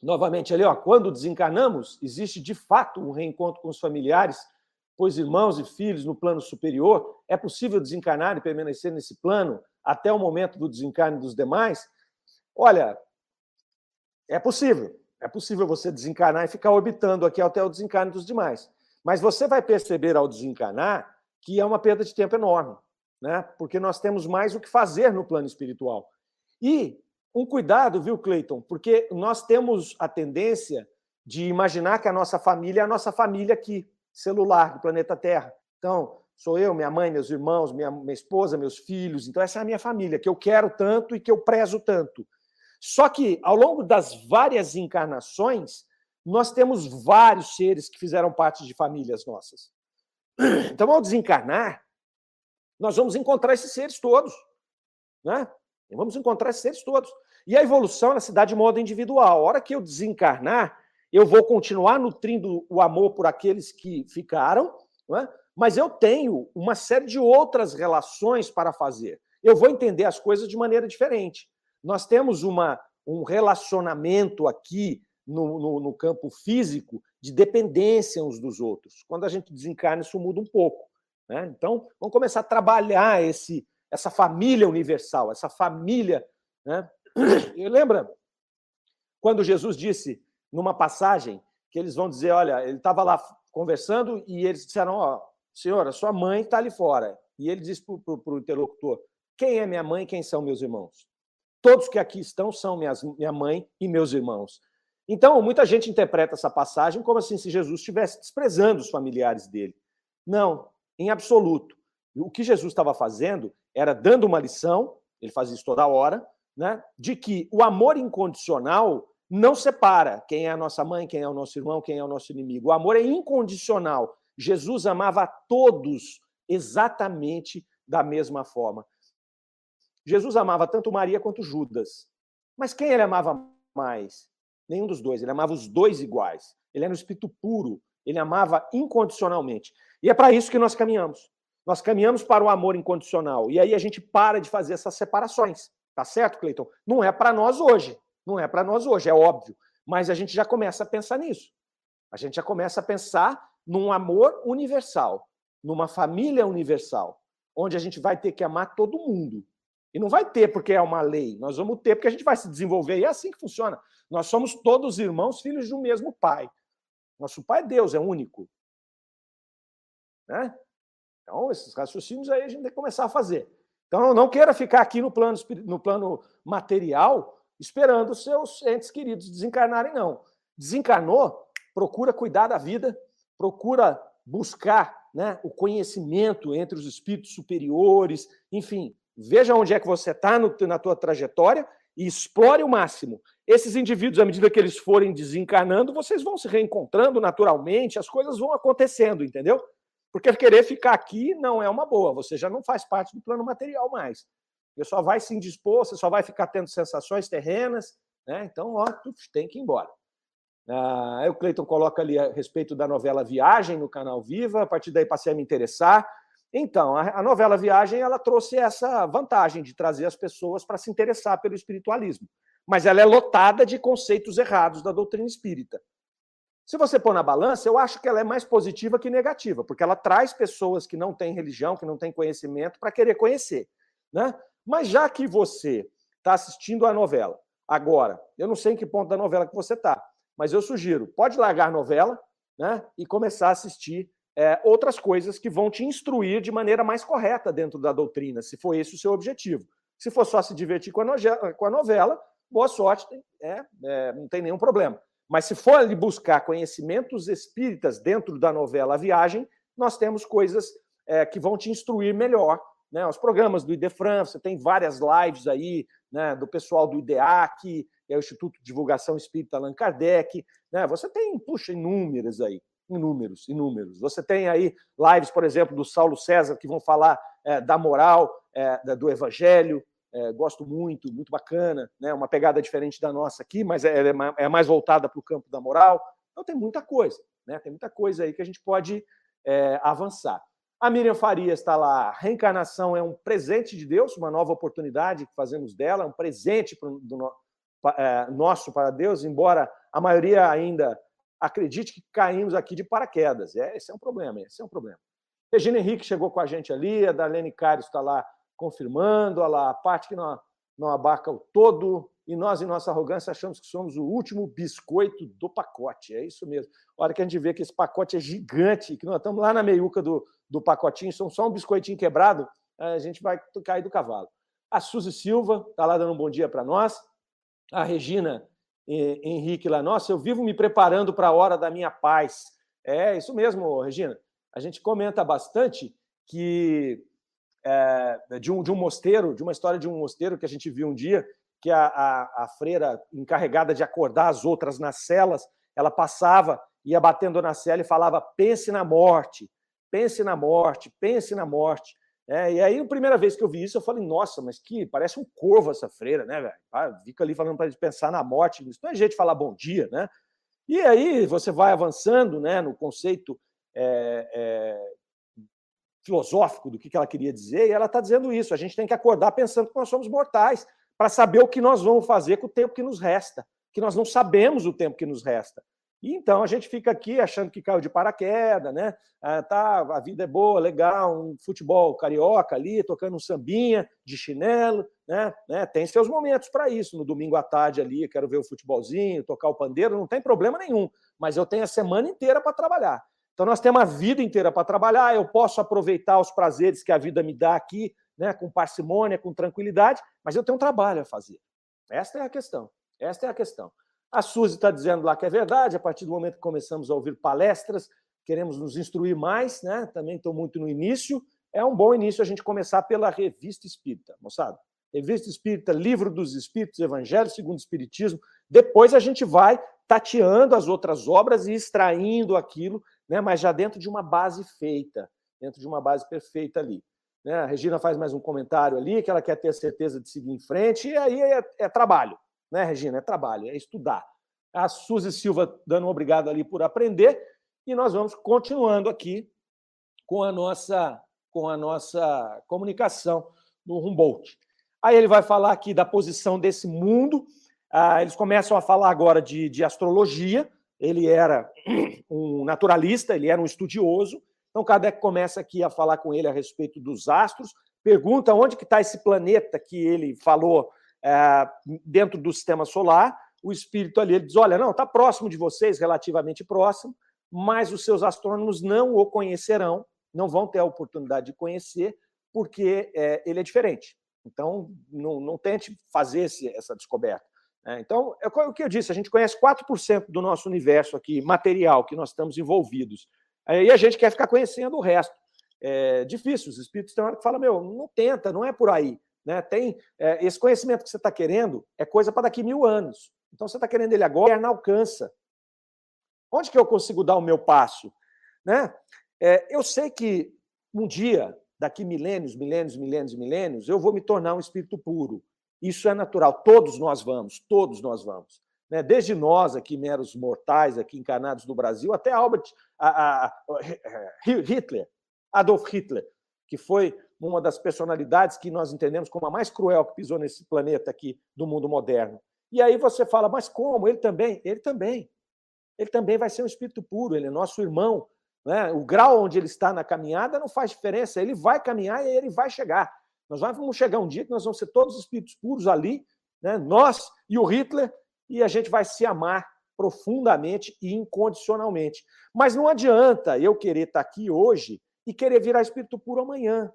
novamente ali, ó, quando desencarnamos, existe de fato um reencontro com os familiares pois irmãos e filhos no plano superior, é possível desencarnar e permanecer nesse plano até o momento do desencarne dos demais? Olha, é possível. É possível você desencarnar e ficar orbitando aqui até o desencarne dos demais. Mas você vai perceber ao desencarnar que é uma perda de tempo enorme, né? Porque nós temos mais o que fazer no plano espiritual. E um cuidado, viu, Cleiton? Porque nós temos a tendência de imaginar que a nossa família é a nossa família aqui celular do planeta Terra. Então, sou eu, minha mãe, meus irmãos, minha, minha esposa, meus filhos. Então, essa é a minha família, que eu quero tanto e que eu prezo tanto. Só que, ao longo das várias encarnações, nós temos vários seres que fizeram parte de famílias nossas. Então, ao desencarnar, nós vamos encontrar esses seres todos. Né? Vamos encontrar esses seres todos. E a evolução na cidade de modo individual. A hora que eu desencarnar, eu vou continuar nutrindo o amor por aqueles que ficaram, é? Mas eu tenho uma série de outras relações para fazer. Eu vou entender as coisas de maneira diferente. Nós temos uma, um relacionamento aqui no, no, no campo físico de dependência uns dos outros. Quando a gente desencarna, isso muda um pouco. Né? Então, vamos começar a trabalhar esse, essa família universal, essa família. Né? Lembra quando Jesus disse numa passagem que eles vão dizer: olha, ele estava lá conversando e eles disseram: ó, senhora, sua mãe está ali fora. E ele disse para o interlocutor: quem é minha mãe e quem são meus irmãos? Todos que aqui estão são minhas, minha mãe e meus irmãos. Então, muita gente interpreta essa passagem como assim se Jesus estivesse desprezando os familiares dele. Não, em absoluto. O que Jesus estava fazendo era dando uma lição, ele faz isso toda hora, né, de que o amor incondicional não separa quem é a nossa mãe, quem é o nosso irmão, quem é o nosso inimigo. O amor é incondicional. Jesus amava a todos exatamente da mesma forma. Jesus amava tanto Maria quanto Judas. Mas quem ele amava mais? Nenhum dos dois. Ele amava os dois iguais. Ele era um espírito puro. Ele amava incondicionalmente. E é para isso que nós caminhamos. Nós caminhamos para o amor incondicional. E aí a gente para de fazer essas separações. Tá certo, Cleiton? Não é para nós hoje. Não é para nós hoje, é óbvio. Mas a gente já começa a pensar nisso. A gente já começa a pensar num amor universal, numa família universal, onde a gente vai ter que amar todo mundo. E não vai ter porque é uma lei, nós vamos ter porque a gente vai se desenvolver. E é assim que funciona. Nós somos todos irmãos, filhos de um mesmo pai. Nosso pai é Deus, é único. Né? Então, esses raciocínios aí a gente tem que começar a fazer. Então, não queira ficar aqui no plano, no plano material esperando os seus entes queridos desencarnarem, não. Desencarnou, procura cuidar da vida, procura buscar né, o conhecimento entre os espíritos superiores, enfim, veja onde é que você está na tua trajetória e explore o máximo. Esses indivíduos, à medida que eles forem desencarnando, vocês vão se reencontrando naturalmente, as coisas vão acontecendo, entendeu? Porque querer ficar aqui não é uma boa, você já não faz parte do plano material mais. Você só vai se indispor, você só vai ficar tendo sensações terrenas, né? Então, ó, tem que ir embora. Ah, o Cleiton coloca ali a respeito da novela Viagem no canal Viva, a partir daí passei a me interessar. Então, a, a novela Viagem ela trouxe essa vantagem de trazer as pessoas para se interessar pelo espiritualismo. Mas ela é lotada de conceitos errados da doutrina espírita. Se você pôr na balança, eu acho que ela é mais positiva que negativa, porque ela traz pessoas que não têm religião, que não têm conhecimento, para querer conhecer. Né? Mas já que você está assistindo a novela agora, eu não sei em que ponto da novela que você está, mas eu sugiro, pode largar novela né, e começar a assistir é, outras coisas que vão te instruir de maneira mais correta dentro da doutrina, se for esse o seu objetivo. Se for só se divertir com a, novela, com a novela boa sorte, é, é, não tem nenhum problema. Mas se for ali buscar conhecimentos espíritas dentro da novela A Viagem, nós temos coisas é, que vão te instruir melhor. Né? Os programas do IDEFRAN, você tem várias lives aí né, do pessoal do IDEAC, é o Instituto de Divulgação Espírita Allan Kardec. Né? Você tem, puxa, inúmeras aí, inúmeros, inúmeros. Você tem aí lives, por exemplo, do Saulo César, que vão falar é, da moral, é, do Evangelho, é, gosto muito, muito bacana, né? uma pegada diferente da nossa aqui, mas é, é mais voltada para o campo da moral. Então tem muita coisa, né? tem muita coisa aí que a gente pode é, avançar. A Miriam Farias está lá, reencarnação é um presente de Deus, uma nova oportunidade que fazemos dela, um presente pro, do, é, nosso para Deus, embora a maioria ainda acredite que caímos aqui de paraquedas. É, esse é um problema, esse é um problema. Regina Henrique chegou com a gente ali, a Darlene Cario está lá confirmando, olha lá, a parte que não, não abarca o todo, e nós, em nossa arrogância, achamos que somos o último biscoito do pacote. É isso mesmo. A hora que a gente vê que esse pacote é gigante, que nós estamos lá na meiuca do, do pacotinho, somos só um biscoitinho quebrado, a gente vai cair do cavalo. A Suzy Silva está lá dando um bom dia para nós. A Regina Henrique lá, nossa, eu vivo me preparando para a hora da minha paz. É isso mesmo, Regina. A gente comenta bastante que é, de, um, de um mosteiro, de uma história de um mosteiro que a gente viu um dia, que a, a, a freira encarregada de acordar as outras nas celas, ela passava, ia batendo na cela e falava: pense na morte, pense na morte, pense na morte. É, e aí, a primeira vez que eu vi isso, eu falei, nossa, mas que parece um corvo essa freira, né, velho? Fica ali falando para pensar na morte, isso não é jeito de falar bom dia, né? E aí você vai avançando né, no conceito é, é, filosófico do que ela queria dizer, e ela está dizendo isso. A gente tem que acordar pensando que nós somos mortais, para saber o que nós vamos fazer com o tempo que nos resta, que nós não sabemos o tempo que nos resta. Então a gente fica aqui achando que caiu de paraquedas, né? Ah, tá, a vida é boa, legal, um futebol carioca ali, tocando um sambinha de chinelo, né? né? Tem seus momentos para isso. No domingo à tarde ali, quero ver o futebolzinho, tocar o pandeiro, não tem problema nenhum. Mas eu tenho a semana inteira para trabalhar. Então, nós temos a vida inteira para trabalhar, eu posso aproveitar os prazeres que a vida me dá aqui, né, com parcimônia, com tranquilidade, mas eu tenho um trabalho a fazer. Esta é a questão. Esta é a questão. A Suzy está dizendo lá que é verdade, a partir do momento que começamos a ouvir palestras, queremos nos instruir mais, né? Também estou muito no início. É um bom início a gente começar pela Revista Espírita, moçada. Revista Espírita, Livro dos Espíritos, Evangelho segundo o Espiritismo. Depois a gente vai tateando as outras obras e extraindo aquilo né? mas já dentro de uma base feita, dentro de uma base perfeita ali. Né? A Regina faz mais um comentário ali, que ela quer ter a certeza de seguir em frente, e aí é, é trabalho, né, Regina? É trabalho, é estudar. A Suzy Silva dando um obrigado ali por aprender, e nós vamos continuando aqui com a nossa, com a nossa comunicação no Humboldt. Aí ele vai falar aqui da posição desse mundo. Ah, eles começam a falar agora de, de astrologia, ele era um naturalista, ele era um estudioso. Então, Kardec começa aqui a falar com ele a respeito dos astros, pergunta onde que está esse planeta que ele falou é, dentro do sistema solar. O espírito ali ele diz: olha, não, está próximo de vocês, relativamente próximo, mas os seus astrônomos não o conhecerão, não vão ter a oportunidade de conhecer, porque é, ele é diferente. Então, não, não tente fazer esse, essa descoberta. É, então, é o que eu disse, a gente conhece 4% do nosso universo aqui, material, que nós estamos envolvidos. E a gente quer ficar conhecendo o resto. É difícil, os espíritos têm hora que falam, meu, não tenta, não é por aí. Né? Tem é, Esse conhecimento que você está querendo é coisa para daqui mil anos. Então, você está querendo ele agora, não alcança. Onde que eu consigo dar o meu passo? Né? É, eu sei que um dia, daqui milênios, milênios, milênios, milênios, eu vou me tornar um espírito puro. Isso é natural, todos nós vamos, todos nós vamos. Né? Desde nós aqui, meros mortais, aqui encarnados no Brasil, até Albert a, a, a, Hitler, Adolf Hitler, que foi uma das personalidades que nós entendemos como a mais cruel que pisou nesse planeta aqui do mundo moderno. E aí você fala, mas como? Ele também? Ele também. Ele também vai ser um espírito puro, ele é nosso irmão. Né? O grau onde ele está na caminhada não faz diferença, ele vai caminhar e ele vai chegar. Nós vamos chegar um dia que nós vamos ser todos espíritos puros ali, né? nós e o Hitler, e a gente vai se amar profundamente e incondicionalmente. Mas não adianta eu querer estar aqui hoje e querer virar espírito puro amanhã.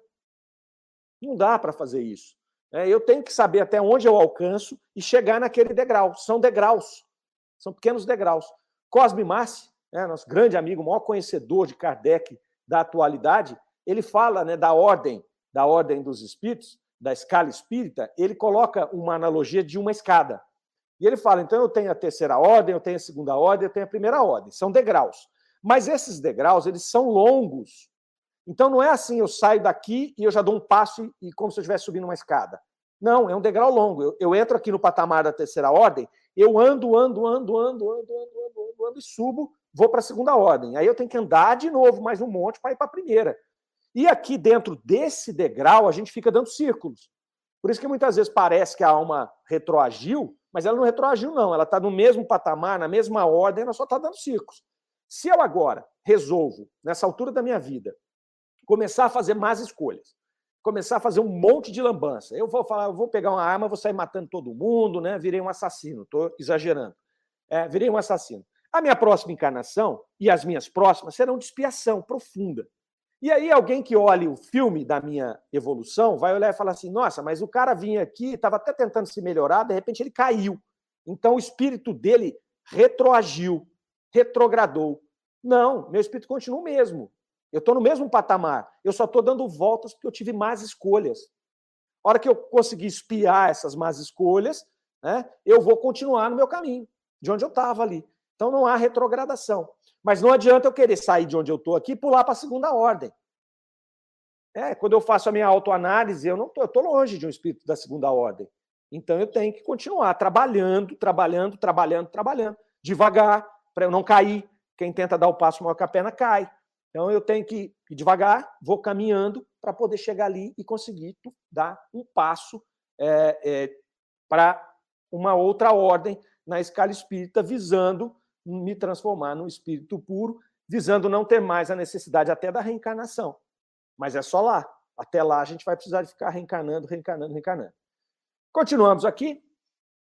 Não dá para fazer isso. É, eu tenho que saber até onde eu alcanço e chegar naquele degrau. São degraus. São pequenos degraus. Cosme Massi, né, nosso grande amigo, maior conhecedor de Kardec da atualidade, ele fala né, da ordem, da ordem dos espíritos, da escala espírita, ele coloca uma analogia de uma escada. E ele fala, então eu tenho a terceira ordem, eu tenho a segunda ordem, eu tenho a primeira ordem. São degraus. Mas esses degraus, eles são longos. Então não é assim, eu saio daqui e eu já dou um passo e como se eu estivesse subindo uma escada. Não, é um degrau longo. Eu, eu entro aqui no patamar da terceira ordem, eu ando, ando, ando, ando, ando, ando, ando, ando, ando e subo, vou para a segunda ordem. Aí eu tenho que andar de novo mais um monte para ir para a primeira. E aqui dentro desse degrau, a gente fica dando círculos. Por isso que muitas vezes parece que a alma retroagiu, mas ela não retroagiu, não. Ela está no mesmo patamar, na mesma ordem, ela só está dando círculos. Se eu agora resolvo, nessa altura da minha vida, começar a fazer más escolhas, começar a fazer um monte de lambança. Eu vou falar, eu vou pegar uma arma, vou sair matando todo mundo, né? Virei um assassino, estou exagerando. É, virei um assassino. A minha próxima encarnação e as minhas próximas serão de expiação profunda. E aí alguém que olhe o filme da minha evolução vai olhar e falar assim: nossa, mas o cara vinha aqui, estava até tentando se melhorar, de repente ele caiu. Então o espírito dele retroagiu, retrogradou. Não, meu espírito continua o mesmo. Eu estou no mesmo patamar. Eu só estou dando voltas porque eu tive más escolhas. A hora que eu conseguir espiar essas más escolhas, né, eu vou continuar no meu caminho, de onde eu estava ali. Então não há retrogradação. Mas não adianta eu querer sair de onde eu estou aqui e pular para a segunda ordem. É, quando eu faço a minha autoanálise, eu não tô, estou longe de um espírito da segunda ordem. Então eu tenho que continuar trabalhando, trabalhando, trabalhando, trabalhando, devagar, para eu não cair. Quem tenta dar o passo maior que a perna cai. Então eu tenho que ir devagar, vou caminhando para poder chegar ali e conseguir dar um passo é, é, para uma outra ordem na escala espírita, visando me transformar num espírito puro, visando não ter mais a necessidade até da reencarnação. Mas é só lá. Até lá a gente vai precisar de ficar reencarnando, reencarnando, reencarnando. Continuamos aqui.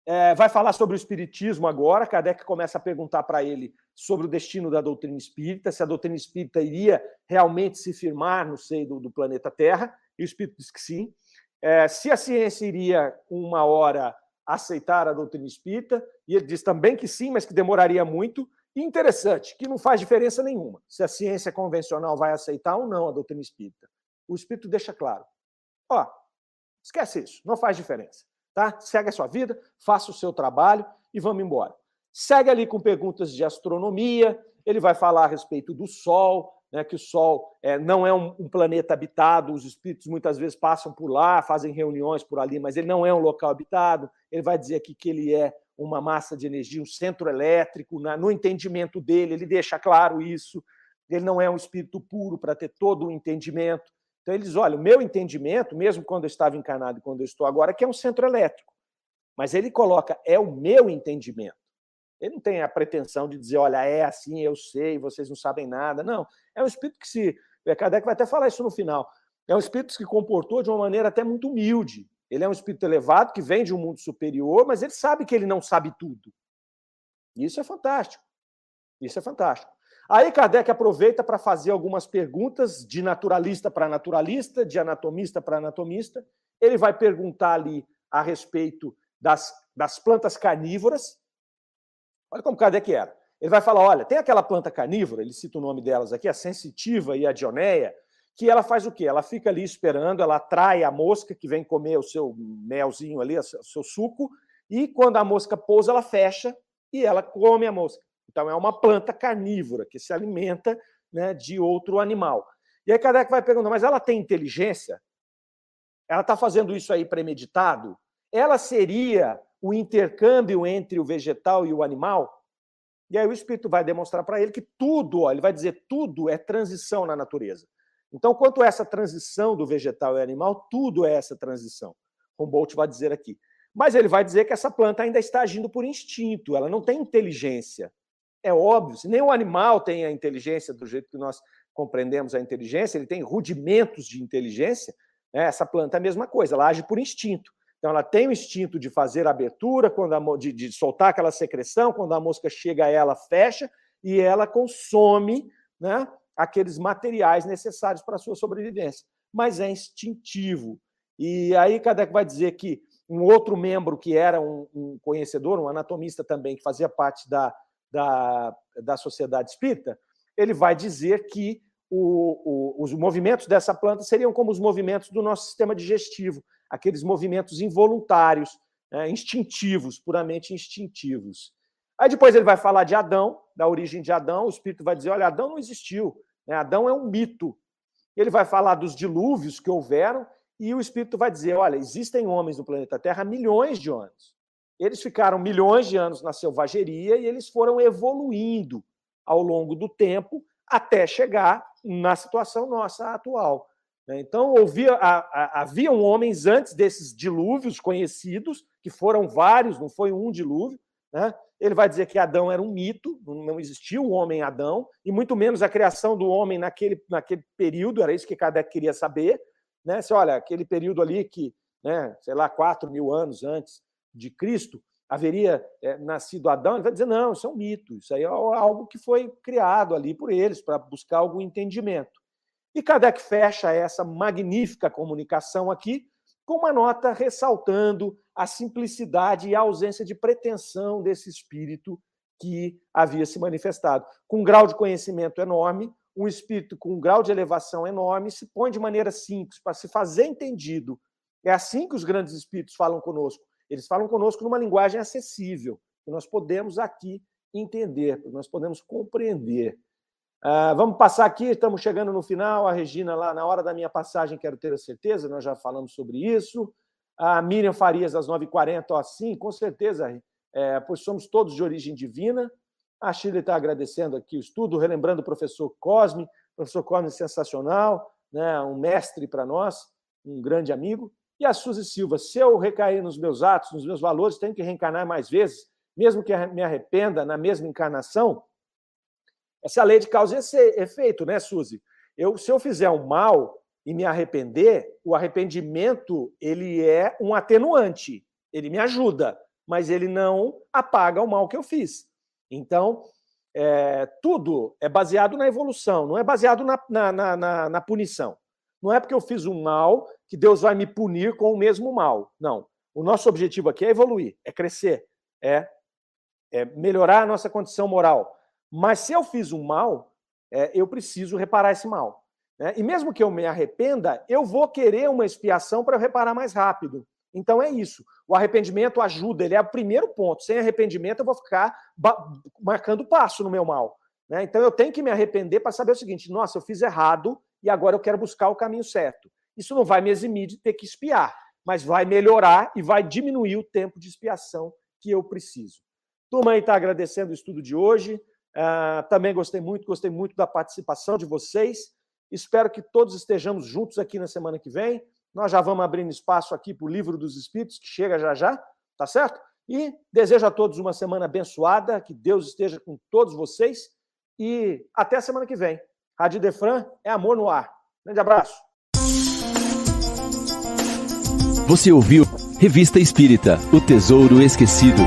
É, vai falar sobre o espiritismo agora. Kardec começa a perguntar para ele sobre o destino da doutrina espírita, se a doutrina espírita iria realmente se firmar no seio do, do planeta Terra, e o espírito diz que sim. É, se a ciência iria, uma hora, aceitar a doutrina espírita, e ele diz também que sim, mas que demoraria muito. E interessante, que não faz diferença nenhuma se a ciência convencional vai aceitar ou não a doutrina espírita. O espírito deixa claro: ó, esquece isso, não faz diferença. Tá? Segue a sua vida, faça o seu trabalho e vamos embora. Segue ali com perguntas de astronomia, ele vai falar a respeito do Sol, né, que o Sol é, não é um, um, planeta habitado, os espíritos muitas vezes passam por lá, fazem reuniões por ali, mas ele não é um local habitado. Ele vai dizer aqui que ele é uma massa de energia, um centro elétrico, na, no entendimento dele, ele deixa claro isso. Ele não é um espírito puro para ter todo o entendimento. Então, eles, olha, o meu entendimento, mesmo quando eu estava encarnado e quando eu estou agora, é que é um centro elétrico. Mas ele coloca, é o meu entendimento. Ele não tem a pretensão de dizer, olha, é assim, eu sei, vocês não sabem nada. Não. É um espírito que se. Kardec vai até falar isso no final. É um espírito que se comportou de uma maneira até muito humilde. Ele é um espírito elevado que vem de um mundo superior, mas ele sabe que ele não sabe tudo. Isso é fantástico. Isso é fantástico. Aí Kardec aproveita para fazer algumas perguntas de naturalista para naturalista, de anatomista para anatomista. Ele vai perguntar ali a respeito das, das plantas carnívoras, Olha como Kardec era. Ele vai falar: olha, tem aquela planta carnívora, ele cita o nome delas aqui, a sensitiva e a dioneia, que ela faz o quê? Ela fica ali esperando, ela atrai a mosca que vem comer o seu melzinho ali, o seu suco, e quando a mosca pousa, ela fecha e ela come a mosca. Então é uma planta carnívora que se alimenta né, de outro animal. E aí Kardec vai perguntar: mas ela tem inteligência? Ela está fazendo isso aí premeditado? Ela seria o intercâmbio entre o vegetal e o animal. E aí o espírito vai demonstrar para ele que tudo, ó, ele vai dizer tudo é transição na natureza. Então, quanto a essa transição do vegetal e animal, tudo é essa transição. Humboldt vai dizer aqui. Mas ele vai dizer que essa planta ainda está agindo por instinto, ela não tem inteligência. É óbvio, se nem o animal tem a inteligência do jeito que nós compreendemos a inteligência, ele tem rudimentos de inteligência, né? essa planta é a mesma coisa, ela age por instinto. Então, ela tem o instinto de fazer abertura, quando a, de, de soltar aquela secreção, quando a mosca chega ela, fecha, e ela consome né, aqueles materiais necessários para a sua sobrevivência. Mas é instintivo. E aí Kardec vai dizer que um outro membro que era um, um conhecedor, um anatomista também, que fazia parte da, da, da sociedade espírita, ele vai dizer que o, o, os movimentos dessa planta seriam como os movimentos do nosso sistema digestivo, aqueles movimentos involuntários, né, instintivos, puramente instintivos. Aí depois ele vai falar de Adão, da origem de Adão, o Espírito vai dizer: olha, Adão não existiu, né? Adão é um mito. Ele vai falar dos dilúvios que houveram, e o Espírito vai dizer: olha, existem homens no planeta Terra milhões de anos. Eles ficaram milhões de anos na selvageria e eles foram evoluindo ao longo do tempo até chegar na situação nossa atual. Né? Então, havia, haviam homens antes desses dilúvios conhecidos, que foram vários, não foi um dilúvio. Né? Ele vai dizer que Adão era um mito, não existia o homem Adão, e muito menos a criação do homem naquele, naquele período, era isso que Kardec queria saber. Né? Se, olha, aquele período ali que, né, sei lá, 4 mil anos antes de Cristo, haveria é, nascido Adão, ele vai dizer, não, isso é um mito, isso aí é algo que foi criado ali por eles, para buscar algum entendimento. E Kardec fecha essa magnífica comunicação aqui com uma nota ressaltando a simplicidade e a ausência de pretensão desse espírito que havia se manifestado. Com um grau de conhecimento enorme, um espírito com um grau de elevação enorme se põe de maneira simples para se fazer entendido. É assim que os grandes espíritos falam conosco. Eles falam conosco numa linguagem acessível, que nós podemos aqui entender, que nós podemos compreender. Uh, vamos passar aqui, estamos chegando no final. A Regina, lá na hora da minha passagem, quero ter a certeza, nós já falamos sobre isso. A Miriam Farias, às 9h40, ó, sim, com certeza, é, pois somos todos de origem divina. A Shirley está agradecendo aqui o estudo, relembrando o professor Cosme. O professor Cosme sensacional, né, um mestre para nós, um grande amigo. E a Suzy Silva, se eu recair nos meus atos, nos meus valores, tenho que reencarnar mais vezes, mesmo que me arrependa na mesma encarnação, essa lei de causa e efeito, né, Suzy? Eu, se eu fizer um mal e me arrepender, o arrependimento ele é um atenuante, ele me ajuda, mas ele não apaga o mal que eu fiz. Então, é, tudo é baseado na evolução, não é baseado na, na, na, na, punição. Não é porque eu fiz um mal que Deus vai me punir com o mesmo mal. Não. O nosso objetivo aqui é evoluir, é crescer, é, é melhorar a nossa condição moral. Mas se eu fiz um mal, é, eu preciso reparar esse mal. Né? E mesmo que eu me arrependa, eu vou querer uma expiação para eu reparar mais rápido. Então é isso. O arrependimento ajuda, ele é o primeiro ponto. Sem arrependimento, eu vou ficar marcando passo no meu mal. Né? Então eu tenho que me arrepender para saber o seguinte: nossa, eu fiz errado e agora eu quero buscar o caminho certo. Isso não vai me eximir de ter que espiar, mas vai melhorar e vai diminuir o tempo de expiação que eu preciso. Turma aí está agradecendo o estudo de hoje. Uh, também gostei muito, gostei muito da participação de vocês. Espero que todos estejamos juntos aqui na semana que vem. Nós já vamos abrindo espaço aqui para o Livro dos Espíritos, que chega já já, tá certo? E desejo a todos uma semana abençoada, que Deus esteja com todos vocês e até a semana que vem. Rádio Defran é amor no ar. Grande abraço. Você ouviu Revista Espírita O Tesouro Esquecido.